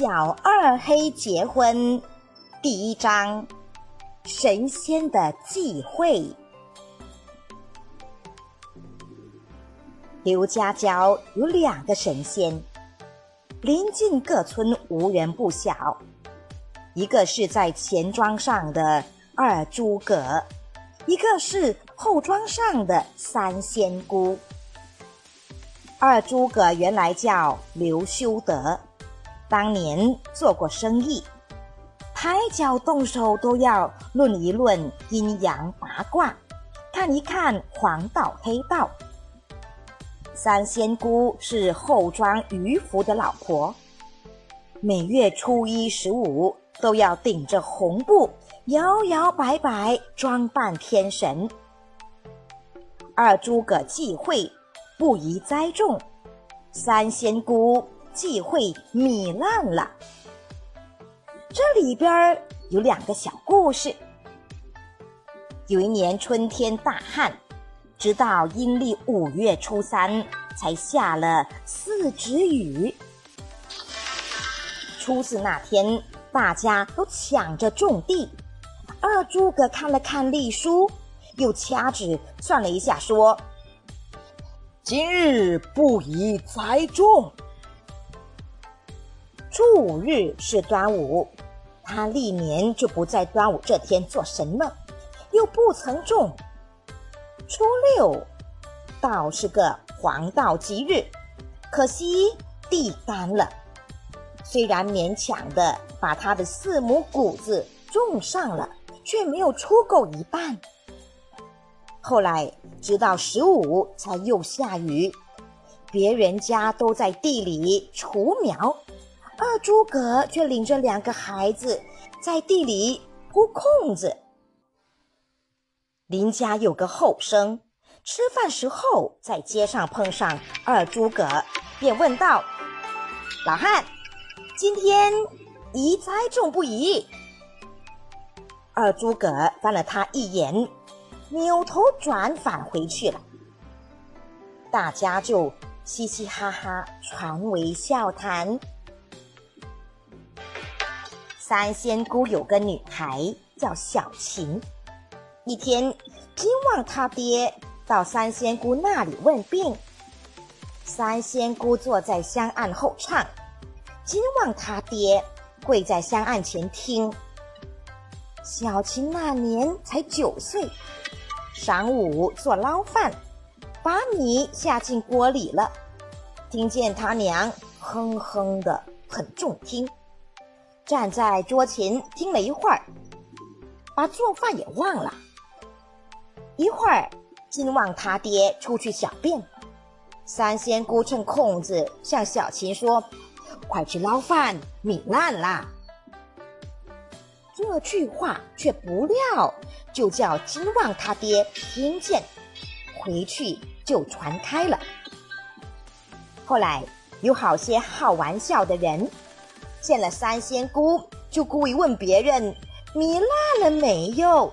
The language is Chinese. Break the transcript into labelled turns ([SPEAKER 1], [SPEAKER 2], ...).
[SPEAKER 1] 小二黑结婚，第一章：神仙的忌讳。刘家郊有两个神仙，邻近各村无人不晓。一个是在前庄上的二诸葛，一个是后庄上的三仙姑。二诸葛原来叫刘修德。当年做过生意，抬脚动手都要论一论阴阳八卦，看一看黄道黑道。三仙姑是后庄渔夫的老婆，每月初一十五都要顶着红布摇摇摆摆装扮天神。二诸葛忌讳不宜栽种，三仙姑。忌讳糜烂了。这里边有两个小故事。有一年春天大旱，直到阴历五月初三才下了四指雨。初四那天，大家都抢着种地。二诸葛看了看历书，又掐指算了一下，说：“
[SPEAKER 2] 今日不宜栽种。”
[SPEAKER 1] 初五日是端午，他历年就不在端午这天做什么，又不曾种。初六倒是个黄道吉日，可惜地干了，虽然勉强的把他的四亩谷子种上了，却没有出够一半。后来直到十五才又下雨，别人家都在地里除苗。二诸葛却领着两个孩子在地里铺空子。邻家有个后生，吃饭时候在街上碰上二诸葛，便问道：“老汉，今天宜栽种不宜？”二诸葛翻了他一眼，扭头转返回去了。大家就嘻嘻哈哈传为笑谈。三仙姑有个女孩叫小琴。一天，金旺他爹到三仙姑那里问病。三仙姑坐在香案后唱，金旺他爹跪在香案前听。小琴那年才九岁，晌午做捞饭，把米下进锅里了，听见他娘哼哼的很中听。站在桌前听了一会儿，把做饭也忘了。一会儿，金旺他爹出去小便，三仙姑趁空子向小琴说：“快去捞饭，米烂啦。”这句话却不料就叫金旺他爹听见，回去就传开了。后来有好些好玩笑的人。见了三仙姑，就故意问别人：“米烂了没有？”